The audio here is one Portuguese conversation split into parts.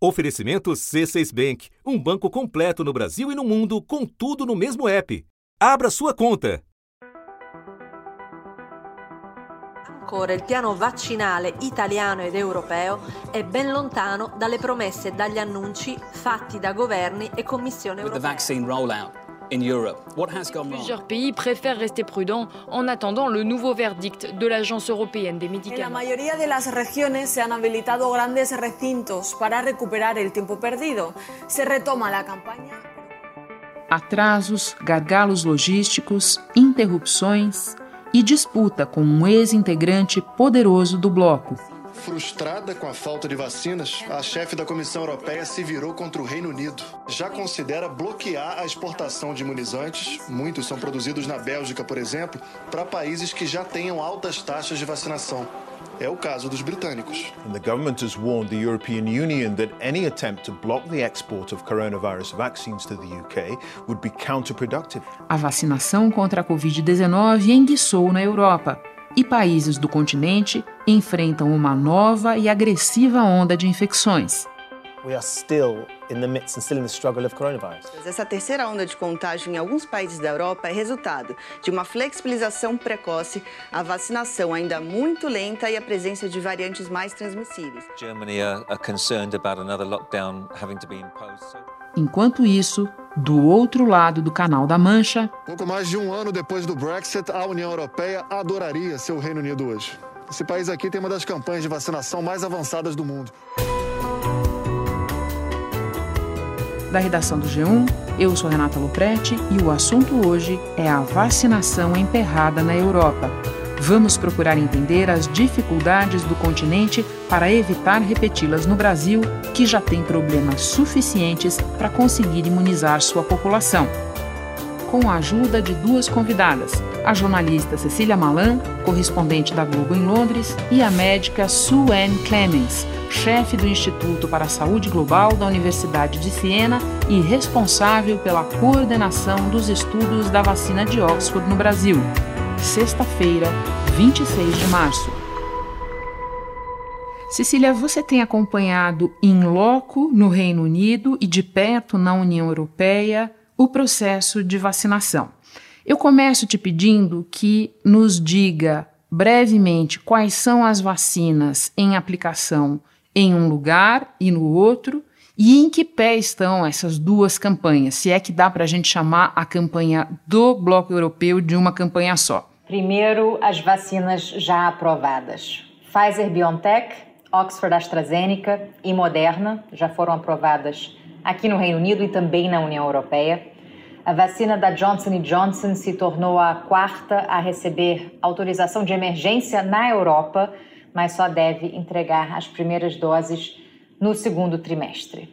Oferecimento C6 Bank, um banco completo no Brasil e no mundo, com tudo no mesmo app. Abra sua conta. Ancora il piano vaccinale italiano ed europeo è ben lontano dalle promesse e dagli annunci fatti da governi e Commissione europea. Plusieurs pays préfèrent rester prudents en attendant le nouveau verdict de l'Agence européenne des médicaments. mayoría de las regiones se han habilitado grandes recintos para recuperar el tiempo perdido. Se retoma la campaña. atrasos, gargalos logísticos, interrupções e disputa com um ex-integrante poderoso do bloco. Frustrada com a falta de vacinas, a chefe da Comissão Europeia se virou contra o Reino Unido. Já considera bloquear a exportação de imunizantes, muitos são produzidos na Bélgica, por exemplo, para países que já tenham altas taxas de vacinação. É o caso dos britânicos. And the government has warned the European Union that any attempt to block the export of coronavirus vaccines to the UK would be counterproductive. A vacinação contra a Covid-19 enguiçou na Europa e países do continente enfrentam uma nova e agressiva onda de infecções. Essa terceira onda de contágio em alguns países da Europa é resultado de uma flexibilização precoce, a vacinação ainda muito lenta e a presença de variantes mais transmissíveis. Enquanto isso, do outro lado do Canal da Mancha, Pouco mais de um ano depois do Brexit, a União Europeia adoraria ser o Reino Unido hoje. Esse país aqui tem uma das campanhas de vacinação mais avançadas do mundo. da redação do G1, eu sou Renata Loprete e o assunto hoje é a vacinação emperrada na Europa. Vamos procurar entender as dificuldades do continente para evitar repeti-las no Brasil, que já tem problemas suficientes para conseguir imunizar sua população. Com a ajuda de duas convidadas, a jornalista Cecília Malan, correspondente da Globo em Londres, e a médica Sue Ann Clemens, chefe do Instituto para a Saúde Global da Universidade de Siena e responsável pela coordenação dos estudos da vacina de Oxford no Brasil. Sexta-feira, 26 de março. Cecília, você tem acompanhado em loco no Reino Unido e de perto na União Europeia o processo de vacinação. Eu começo te pedindo que nos diga brevemente quais são as vacinas em aplicação em um lugar e no outro e em que pé estão essas duas campanhas, se é que dá para a gente chamar a campanha do Bloco Europeu de uma campanha só. Primeiro, as vacinas já aprovadas. Pfizer BioNTech, Oxford AstraZeneca e Moderna já foram aprovadas aqui no Reino Unido e também na União Europeia. A vacina da Johnson Johnson se tornou a quarta a receber autorização de emergência na Europa, mas só deve entregar as primeiras doses no segundo trimestre.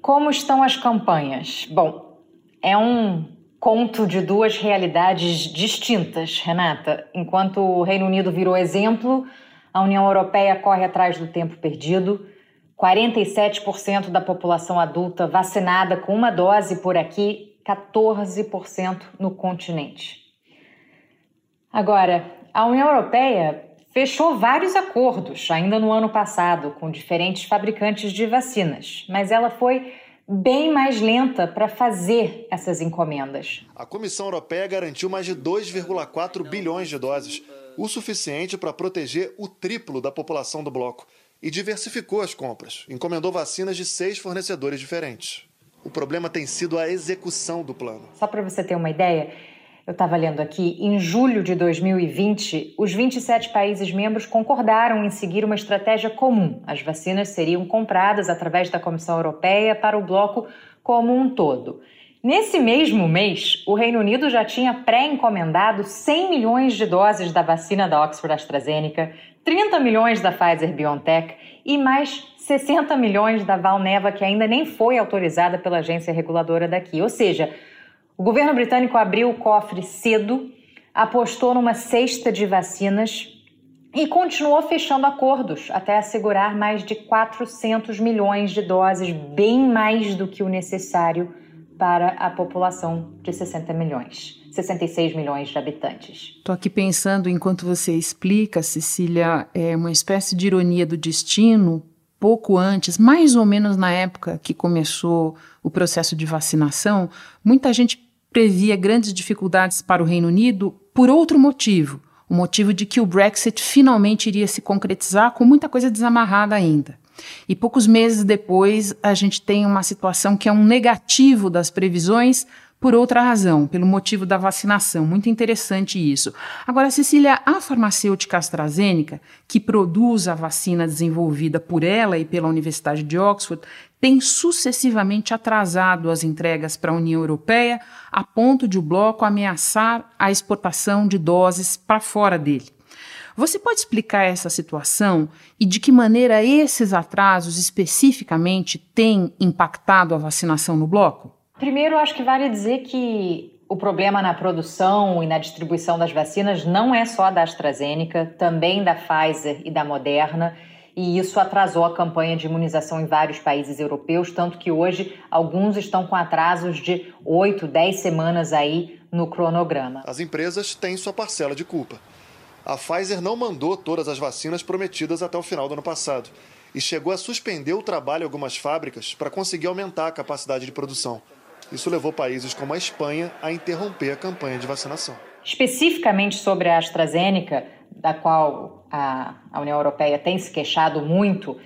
Como estão as campanhas? Bom, é um conto de duas realidades distintas, Renata. Enquanto o Reino Unido virou exemplo, a União Europeia corre atrás do tempo perdido. 47% da população adulta vacinada com uma dose por aqui, 14% no continente. Agora, a União Europeia fechou vários acordos ainda no ano passado com diferentes fabricantes de vacinas, mas ela foi bem mais lenta para fazer essas encomendas. A Comissão Europeia garantiu mais de 2,4 bilhões de doses, o suficiente para proteger o triplo da população do bloco, e diversificou as compras, encomendou vacinas de seis fornecedores diferentes. O problema tem sido a execução do plano. Só para você ter uma ideia, eu estava lendo aqui, em julho de 2020, os 27 países membros concordaram em seguir uma estratégia comum. As vacinas seriam compradas através da Comissão Europeia para o bloco como um todo. Nesse mesmo mês, o Reino Unido já tinha pré-encomendado 100 milhões de doses da vacina da Oxford AstraZeneca, 30 milhões da Pfizer BioNTech e mais 60 milhões da Valneva, que ainda nem foi autorizada pela agência reguladora daqui. Ou seja, o governo britânico abriu o cofre cedo, apostou numa cesta de vacinas e continuou fechando acordos até assegurar mais de 400 milhões de doses, bem mais do que o necessário para a população de 60 milhões, 66 milhões de habitantes. Estou aqui pensando, enquanto você explica, Cecília, é uma espécie de ironia do destino, pouco antes, mais ou menos na época que começou o processo de vacinação, muita gente previa grandes dificuldades para o Reino Unido por outro motivo, o motivo de que o Brexit finalmente iria se concretizar com muita coisa desamarrada ainda. E poucos meses depois, a gente tem uma situação que é um negativo das previsões por outra razão, pelo motivo da vacinação. Muito interessante isso. Agora, Cecília, a farmacêutica AstraZeneca, que produz a vacina desenvolvida por ela e pela Universidade de Oxford, tem sucessivamente atrasado as entregas para a União Europeia, a ponto de o bloco ameaçar a exportação de doses para fora dele. Você pode explicar essa situação e de que maneira esses atrasos especificamente têm impactado a vacinação no bloco? Primeiro, acho que vale dizer que o problema na produção e na distribuição das vacinas não é só da AstraZeneca, também da Pfizer e da Moderna, e isso atrasou a campanha de imunização em vários países europeus, tanto que hoje alguns estão com atrasos de 8, 10 semanas aí no cronograma. As empresas têm sua parcela de culpa. A Pfizer não mandou todas as vacinas prometidas até o final do ano passado e chegou a suspender o trabalho em algumas fábricas para conseguir aumentar a capacidade de produção. Isso levou países como a Espanha a interromper a campanha de vacinação. Especificamente sobre a AstraZeneca, da qual a, a União Europeia tem se queixado muito,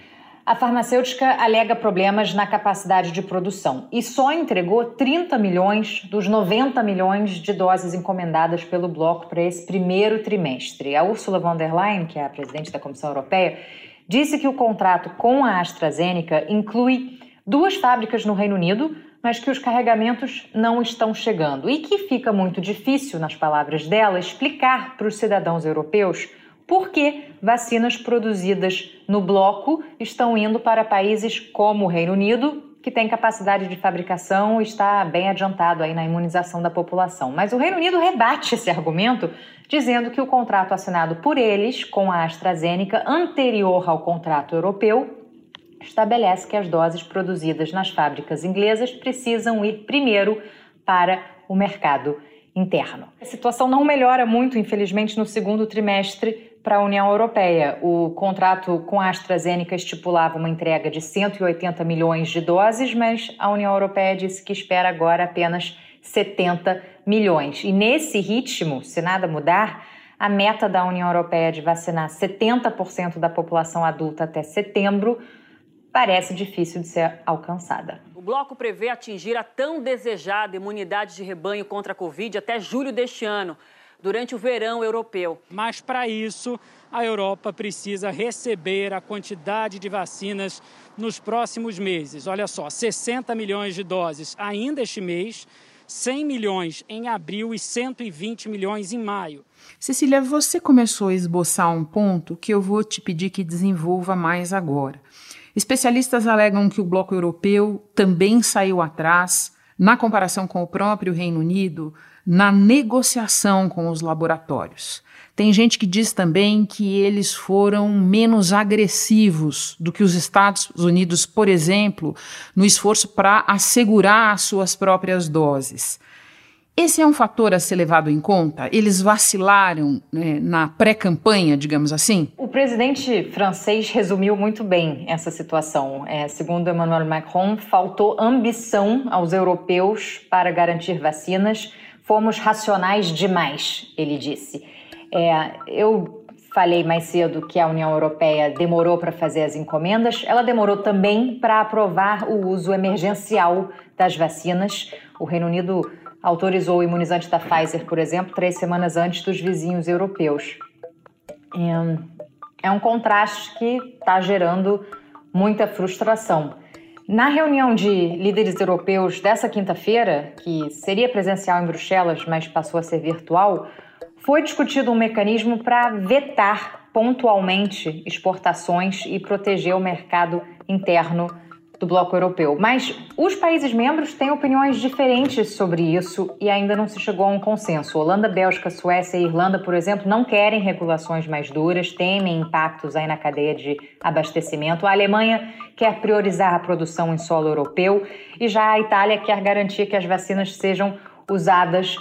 a farmacêutica alega problemas na capacidade de produção e só entregou 30 milhões dos 90 milhões de doses encomendadas pelo bloco para esse primeiro trimestre. A Ursula von der Leyen, que é a presidente da Comissão Europeia, disse que o contrato com a AstraZeneca inclui duas fábricas no Reino Unido, mas que os carregamentos não estão chegando e que fica muito difícil, nas palavras dela, explicar para os cidadãos europeus porque vacinas produzidas no bloco estão indo para países como o Reino Unido, que tem capacidade de fabricação e está bem adiantado aí na imunização da população. Mas o Reino Unido rebate esse argumento, dizendo que o contrato assinado por eles com a AstraZeneca, anterior ao contrato europeu, estabelece que as doses produzidas nas fábricas inglesas precisam ir primeiro para o mercado interno. A situação não melhora muito, infelizmente, no segundo trimestre para a União Europeia. O contrato com a AstraZeneca estipulava uma entrega de 180 milhões de doses, mas a União Europeia disse que espera agora apenas 70 milhões. E nesse ritmo, se nada mudar, a meta da União Europeia de vacinar 70% da população adulta até setembro parece difícil de ser alcançada. O bloco prevê atingir a tão desejada imunidade de rebanho contra a Covid até julho deste ano durante o verão europeu. Mas para isso, a Europa precisa receber a quantidade de vacinas nos próximos meses. Olha só, 60 milhões de doses ainda este mês. 100 milhões em abril e 120 milhões em maio. Cecília, você começou a esboçar um ponto que eu vou te pedir que desenvolva mais agora. Especialistas alegam que o bloco europeu também saiu atrás na comparação com o próprio Reino Unido na negociação com os laboratórios. Tem gente que diz também que eles foram menos agressivos do que os Estados Unidos, por exemplo, no esforço para assegurar as suas próprias doses. Esse é um fator a ser levado em conta? Eles vacilaram né, na pré-campanha, digamos assim? O presidente francês resumiu muito bem essa situação. É, segundo Emmanuel Macron, faltou ambição aos europeus para garantir vacinas Fomos racionais demais, ele disse. É, eu falei mais cedo que a União Europeia demorou para fazer as encomendas, ela demorou também para aprovar o uso emergencial das vacinas. O Reino Unido autorizou o imunizante da Pfizer, por exemplo, três semanas antes dos vizinhos europeus. É um contraste que está gerando muita frustração. Na reunião de líderes europeus dessa quinta-feira, que seria presencial em Bruxelas, mas passou a ser virtual, foi discutido um mecanismo para vetar pontualmente exportações e proteger o mercado interno do bloco europeu. Mas os países membros têm opiniões diferentes sobre isso e ainda não se chegou a um consenso. Holanda, Bélgica, Suécia e Irlanda, por exemplo, não querem regulações mais duras, temem impactos aí na cadeia de abastecimento. A Alemanha quer priorizar a produção em solo europeu e já a Itália quer garantir que as vacinas sejam usadas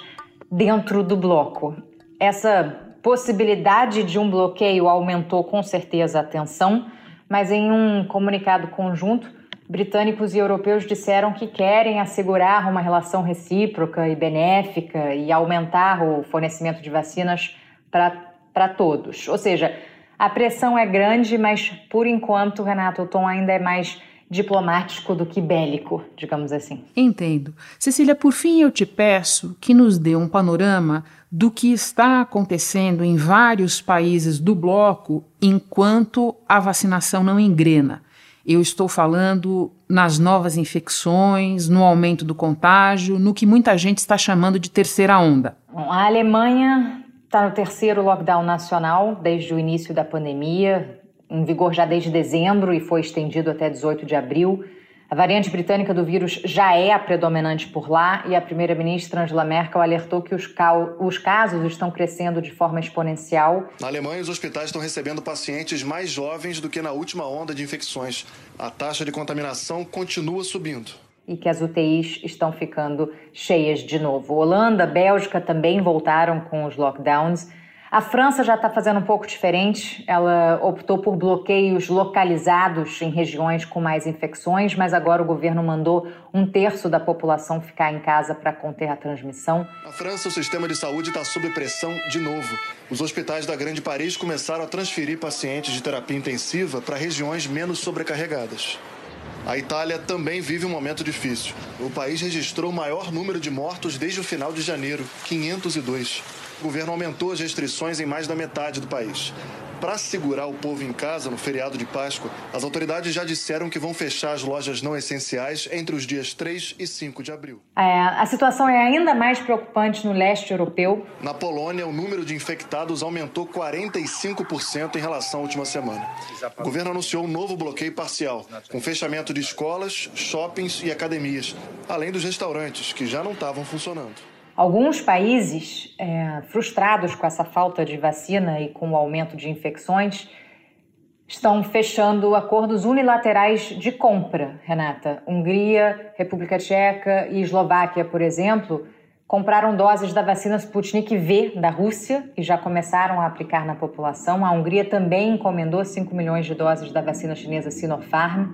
dentro do bloco. Essa possibilidade de um bloqueio aumentou com certeza a tensão mas em um comunicado conjunto, britânicos e europeus disseram que querem assegurar uma relação recíproca e benéfica e aumentar o fornecimento de vacinas para todos. Ou seja, a pressão é grande, mas por enquanto, Renato, o tom ainda é mais diplomático do que bélico, digamos assim. Entendo. Cecília, por fim eu te peço que nos dê um panorama do que está acontecendo em vários países do bloco enquanto a vacinação não engrena. Eu estou falando nas novas infecções, no aumento do contágio, no que muita gente está chamando de terceira onda. A Alemanha está no terceiro lockdown nacional desde o início da pandemia, em vigor já desde dezembro e foi estendido até 18 de abril. A variante britânica do vírus já é a predominante por lá e a primeira-ministra Angela Merkel alertou que os, os, casos estão crescendo de forma exponencial. Na Alemanha, os hospitais estão recebendo pacientes mais jovens do que na última onda de infecções. A taxa de contaminação continua subindo. E que as UTIs estão ficando cheias de novo. Holanda, Bélgica também voltaram com os lockdowns. A França já está fazendo um pouco diferente. Ela optou por bloqueios localizados em regiões com mais infecções, mas agora o governo mandou um terço da população ficar em casa para conter a transmissão. Na França, o sistema de saúde está sob pressão de novo. Os hospitais da Grande Paris começaram a transferir pacientes de terapia intensiva para regiões menos sobrecarregadas. A Itália também vive um momento difícil. O país registrou o maior número de mortos desde o final de janeiro 502 o governo aumentou as restrições em mais da metade do país. Para segurar o povo em casa no feriado de Páscoa, as autoridades já disseram que vão fechar as lojas não essenciais entre os dias 3 e 5 de abril. É, a situação é ainda mais preocupante no leste europeu. Na Polônia, o número de infectados aumentou 45% em relação à última semana. O governo anunciou um novo bloqueio parcial, com fechamento de escolas, shoppings e academias, além dos restaurantes, que já não estavam funcionando. Alguns países, é, frustrados com essa falta de vacina e com o aumento de infecções, estão fechando acordos unilaterais de compra, Renata. Hungria, República Tcheca e Eslováquia, por exemplo, compraram doses da vacina Sputnik V da Rússia e já começaram a aplicar na população. A Hungria também encomendou 5 milhões de doses da vacina chinesa Sinopharm.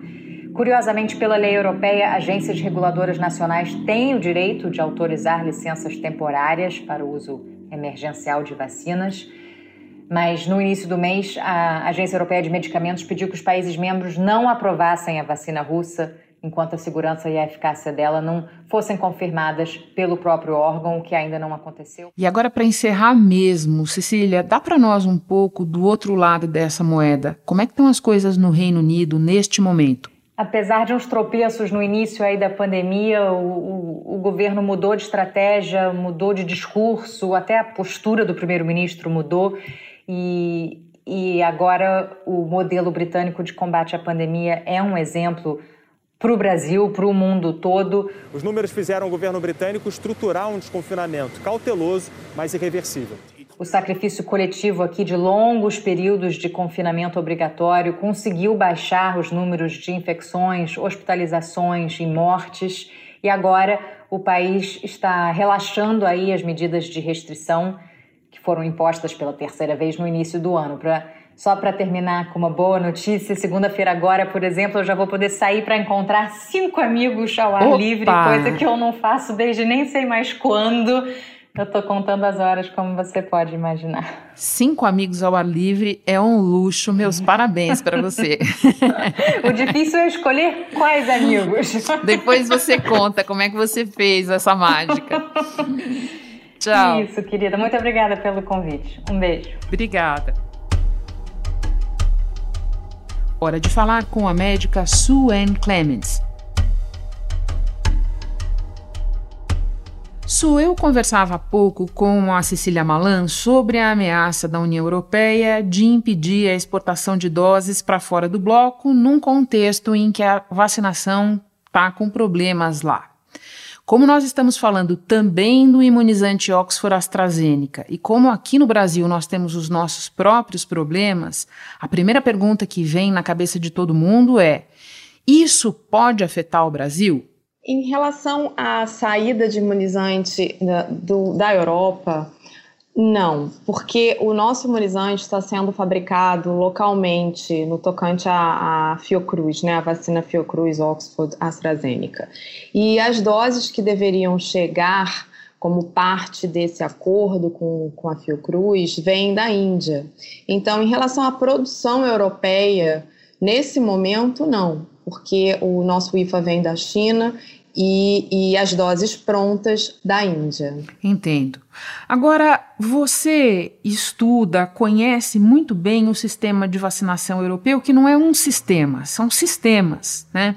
Curiosamente, pela lei europeia, agências reguladoras nacionais têm o direito de autorizar licenças temporárias para o uso emergencial de vacinas. Mas no início do mês, a Agência Europeia de Medicamentos pediu que os países membros não aprovassem a vacina russa enquanto a segurança e a eficácia dela não fossem confirmadas pelo próprio órgão, o que ainda não aconteceu. E agora, para encerrar mesmo, Cecília, dá para nós um pouco do outro lado dessa moeda. Como é que estão as coisas no Reino Unido neste momento? Apesar de uns tropeços no início aí da pandemia, o, o, o, governo mudou de estratégia, mudou de discurso, até a postura do primeiro-ministro mudou e, e agora o modelo britânico de combate à pandemia é um exemplo para o Brasil, para o mundo todo. Os números fizeram o governo britânico estruturar um desconfinamento cauteloso, mas irreversível. O sacrifício coletivo aqui de longos períodos de confinamento obrigatório conseguiu baixar os números de infecções, hospitalizações e mortes, e agora o país está relaxando aí as medidas de restrição que foram impostas pela terceira vez no início do ano. Pra, só para terminar com uma boa notícia, segunda-feira agora, por exemplo, eu já vou poder sair para encontrar cinco amigos ao ar Opa! livre, coisa que eu não faço desde nem sei mais quando. Eu tô contando as horas, como você pode imaginar. Cinco amigos ao ar livre é um luxo. Meus parabéns para você. o difícil é escolher quais amigos. Depois você conta como é que você fez essa mágica. Tchau. Isso, querida. Muito obrigada pelo convite. Um beijo. Obrigada. Hora de falar com a médica Sue Ann Clements. Su, eu conversava há pouco com a Cecília Malan sobre a ameaça da União Europeia de impedir a exportação de doses para fora do bloco, num contexto em que a vacinação está com problemas lá. Como nós estamos falando também do imunizante Oxford AstraZeneca e como aqui no Brasil nós temos os nossos próprios problemas, a primeira pergunta que vem na cabeça de todo mundo é: isso pode afetar o Brasil? Em relação à saída de imunizante da, do, da Europa, Não, porque o nosso imunizante está sendo fabricado localmente no tocante à, Fiocruz, né, a vacina Fiocruz Oxford AstraZeneca. E as doses que deveriam chegar como parte desse acordo com, com a Fiocruz vêm da Índia. Então, em relação à produção europeia, nesse momento, não, porque o nosso IFA vem da China e, e as doses prontas da Índia. Entendo. Agora, você estuda, conhece muito bem o sistema de vacinação europeu, que não é um sistema, são sistemas, né?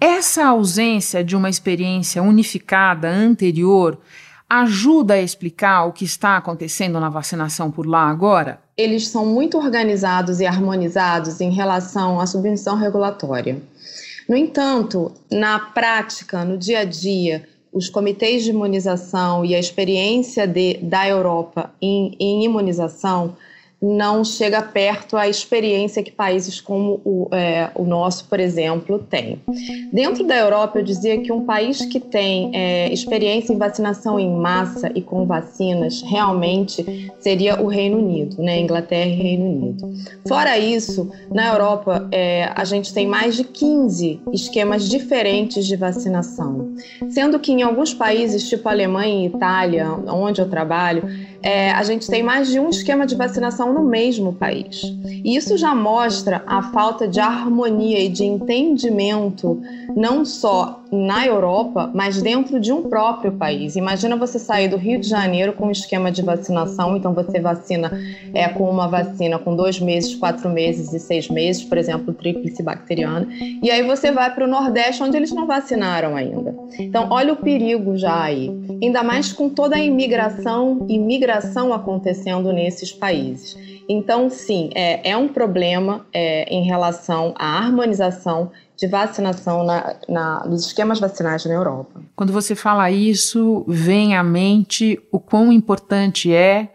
Essa ausência de uma experiência unificada anterior ajuda a explicar o que está acontecendo na vacinação por lá agora? Eles são muito organizados e harmonizados em relação à submissão regulatória. No entanto, na prática, no dia a dia, os comitês de imunização e a experiência de, da Europa em, em imunização não chega perto à experiência que países como o, é, o nosso, por exemplo, têm. Dentro da Europa, eu dizia que um país que tem é, experiência em vacinação em massa e com vacinas realmente seria o Reino Unido, né? Inglaterra e Reino Unido. Fora isso, na Europa, é, a gente tem mais de 15 esquemas diferentes de vacinação, sendo que em alguns países, tipo Alemanha e Itália, onde eu trabalho, é, a gente tem mais de um esquema de vacinação no mesmo país. E isso já mostra a falta de harmonia e de entendimento, não só na Europa, mas dentro de um próprio país. Imagina você sair do Rio de Janeiro com um esquema de vacinação, então você vacina é, com uma vacina com dois meses, quatro meses e seis meses, por exemplo, tríplice bacteriana, e aí você vai para o Nordeste, onde eles não vacinaram ainda. Então, olha o perigo já aí, ainda mais com toda a imigração e migração acontecendo nesses países. Então, sim, é, é um problema é, em relação à harmonização de vacinação na, na, nos esquemas vacinais na Europa. Quando você fala isso, vem à mente o quão importante é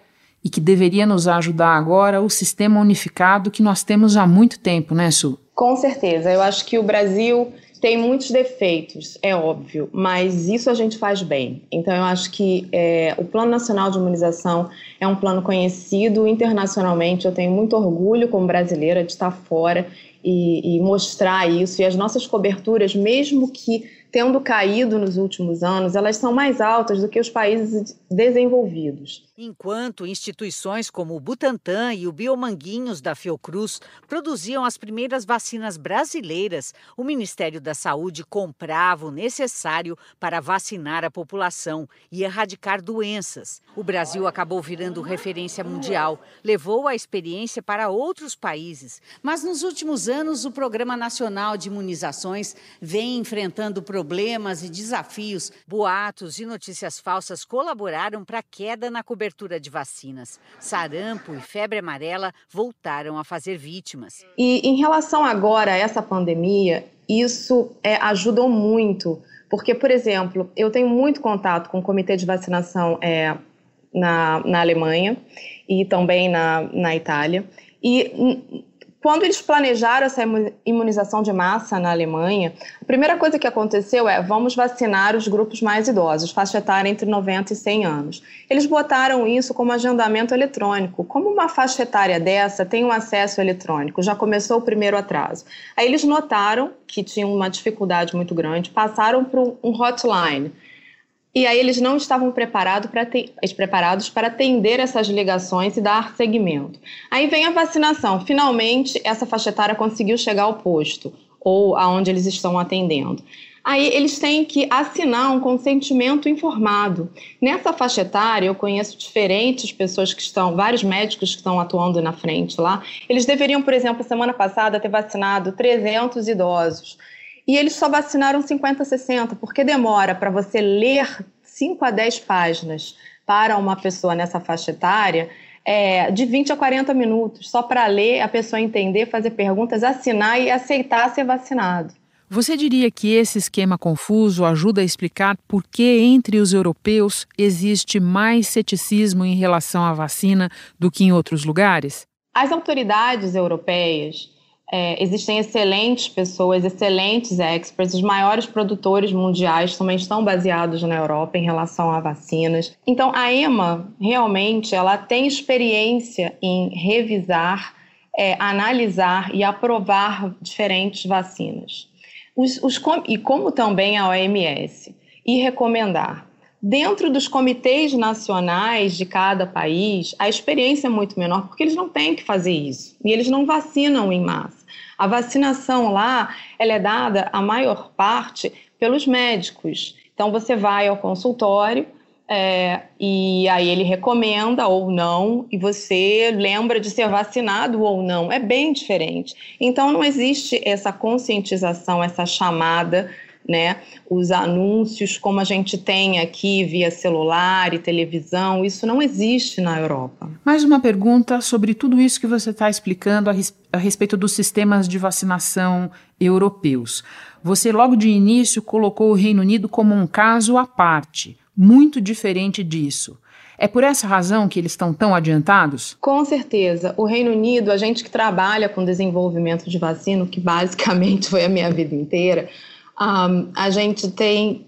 e que deveria nos ajudar agora o sistema unificado que nós temos há muito tempo, né, Su? Com certeza. Eu acho que o Brasil tem muitos defeitos, é óbvio, mas isso a gente faz bem. Então, eu acho que é, o Plano Nacional de Imunização é um plano conhecido internacionalmente. Eu tenho muito orgulho como brasileira de estar fora e, e mostrar isso. E as nossas coberturas, mesmo que tendo caído nos últimos anos, elas são mais altas do que os países desenvolvidos. Enquanto instituições como o Butantan e o Biomanguinhos da Fiocruz produziam as primeiras vacinas brasileiras, o Ministério da Saúde comprava o necessário para vacinar a população e erradicar doenças. O Brasil acabou virando referência mundial, levou a experiência para outros países, mas nos últimos anos o Programa Nacional de Imunizações vem enfrentando problemas e desafios, boatos e notícias falsas colaboraram para a queda na cobertura de vacinas. Sarampo e febre amarela voltaram a fazer vítimas. E em relação agora a essa pandemia, isso é, ajudou muito, porque, por exemplo, eu tenho muito contato com o comitê de vacinação é, na, na Alemanha e também na, na Itália. E quando eles planejaram essa imunização de massa na Alemanha, a primeira coisa que aconteceu é vamos vacinar os grupos mais idosos, faixa etária entre 90 e 100 anos. Eles botaram isso como agendamento eletrônico. Como uma faixa etária dessa tem um acesso eletrônico, já começou o primeiro atraso. Aí eles notaram que tinham uma dificuldade muito grande, passaram para um hotline e aí eles não estavam preparados para, preparados para atender essas ligações e dar seguimento. Aí vem a vacinação. Finalmente, essa faixa etária conseguiu chegar ao posto ou aonde eles estão atendendo. Aí eles têm que assinar um consentimento informado. Nessa faixa etária, eu conheço diferentes pessoas que estão, vários médicos que estão atuando na frente lá. Eles deveriam, por exemplo, semana passada ter vacinado 300 idosos e eles só vacinaram 50, 60, porque demora para você ler 5 a 10 páginas para uma pessoa nessa faixa etária é, de 20 a 40 minutos, só para ler, a pessoa entender, fazer perguntas, assinar e aceitar ser vacinado. Você diria que esse esquema confuso ajuda a explicar por que entre os europeus existe mais ceticismo em relação à vacina do que em outros lugares? As autoridades europeias É, existem excelentes pessoas, excelentes experts, os maiores produtores mundiais também estão baseados na Europa em relação a vacinas. Então, a EMA realmente ela tem experiência em revisar, é, analisar e aprovar diferentes vacinas. Os, os, e como também a OMS, e recomendar. Dentro dos comitês nacionais de cada país, a experiência é muito menor, porque eles não têm que fazer isso. E eles não vacinam em massa. A vacinação lá, ela é dada, a maior parte, pelos médicos. Então, você vai ao consultório, é, e aí ele recomenda ou não, e você lembra de ser vacinado ou não. É bem diferente. Então não existe essa conscientização, essa chamada né? Os anúncios, como a gente tem aqui via celular e televisão, isso não existe na Europa. Mais uma pergunta sobre tudo isso que você está explicando a, res a respeito dos sistemas de vacinação europeus. Você, logo de início, colocou o Reino Unido como um caso à parte, muito diferente disso. É por essa razão que eles estão tão adiantados? Com certeza. O Reino Unido, a gente que trabalha com desenvolvimento de vacina, que basicamente foi a minha vida inteira, um, a gente tem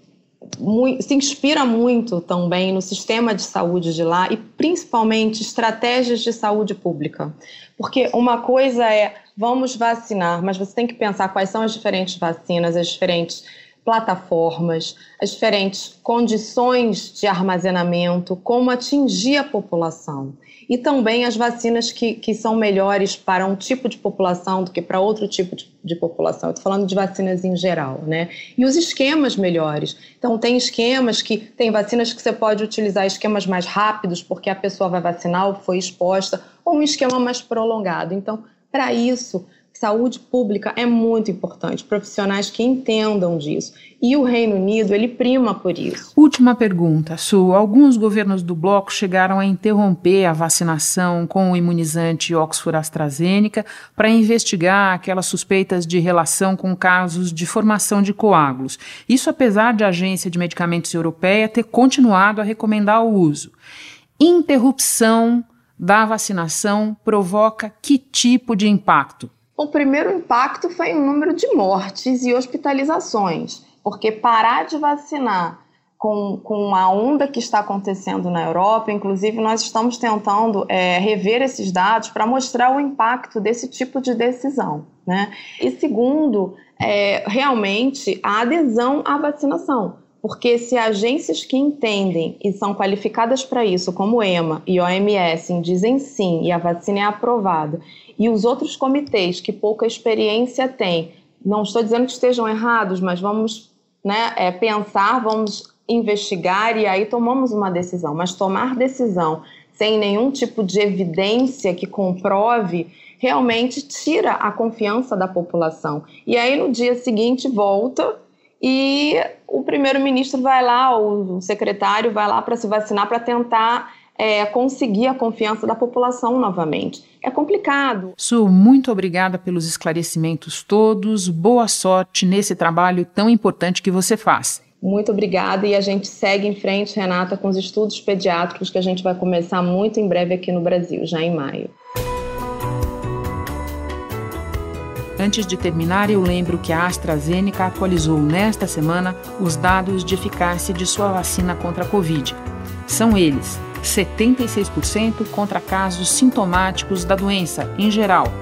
muito, se inspira muito também no sistema de saúde de lá e principalmente estratégias de saúde pública. Porque uma coisa é vamos vacinar, mas você tem que pensar quais são as diferentes vacinas, as diferentes plataformas, as diferentes condições de armazenamento, como atingir a população e também as vacinas que, que são melhores para um tipo de população do que para outro tipo de, de população. Estou falando de vacinas em geral, né? E os esquemas melhores. Então, tem esquemas que. Tem vacinas que você pode utilizar esquemas mais rápidos, porque a pessoa vai vacinar ou foi exposta, ou um esquema mais prolongado. Então, para isso, Saúde pública é muito importante, profissionais que entendam disso. E o Reino Unido, ele prima por isso. Última pergunta, Su. Alguns governos do bloco chegaram a interromper a vacinação com o imunizante Oxford AstraZeneca para investigar aquelas suspeitas de relação com casos de formação de coágulos. Isso apesar de a Agência de Medicamentos Europeia ter continuado a recomendar o uso. Interrupção da vacinação provoca que tipo de impacto? O primeiro impacto foi o número de mortes e hospitalizações, porque parar de vacinar com, com a onda que está acontecendo na Europa, inclusive nós estamos tentando é, rever esses dados para mostrar o impacto desse tipo de decisão. Né? E segundo, é, realmente a adesão à vacinação. Porque se agências que entendem e são qualificadas para isso, como EMA e OMS, dizem sim e a vacina é aprovada, e os outros comitês que pouca experiência têm, não estou dizendo que estejam errados, mas vamos né, é, pensar, vamos investigar e aí tomamos uma decisão. Mas tomar decisão sem nenhum tipo de evidência que comprove realmente tira a confiança da população. E aí no dia seguinte volta e o primeiro-ministro vai lá, o secretário vai lá para se vacinar para tentar é, conseguir a confiança da população novamente. É complicado. Su, muito obrigada pelos esclarecimentos todos. Boa sorte nesse trabalho tão importante que você faz. Muito obrigada e a gente segue em frente, Renata, com os estudos pediátricos que a gente vai começar muito em breve aqui no Brasil, já em maio. Antes de terminar, eu lembro que a AstraZeneca atualizou nesta semana os dados de eficácia de sua vacina contra a Covid. São eles: 76% contra casos sintomáticos da doença em geral,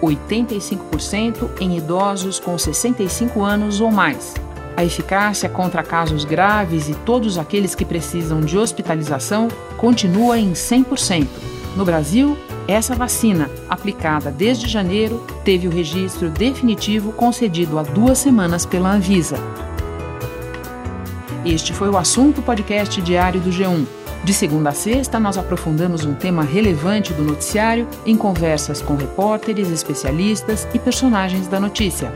85% em idosos com 65 anos ou mais. A eficácia contra casos graves e todos aqueles que precisam de hospitalização continua em 100%. No Brasil, essa vacina, aplicada desde janeiro, teve o registro definitivo concedido há duas semanas pela Anvisa. Este foi o assunto podcast diário do G1. De segunda a sexta, nós aprofundamos um tema relevante do noticiário em conversas com repórteres, especialistas e personagens da notícia.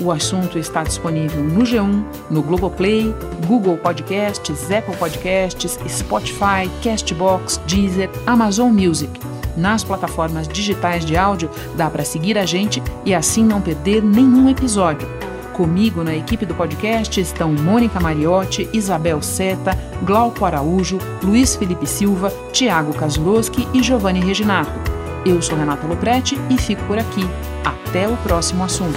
O assunto está disponível no G1, no Globoplay, Google Podcasts, Apple Podcasts, Spotify, Castbox, Deezer, Amazon Music. Nas plataformas digitais de áudio dá para seguir a gente e assim não perder nenhum episódio. Comigo na equipe do podcast estão Mônica Mariotti, Isabel Seta, Glauco Araújo, Luiz Felipe Silva, Tiago Kaslowski e Giovanni Reginato. Eu sou Renata Loprete e fico por aqui. Até o próximo assunto.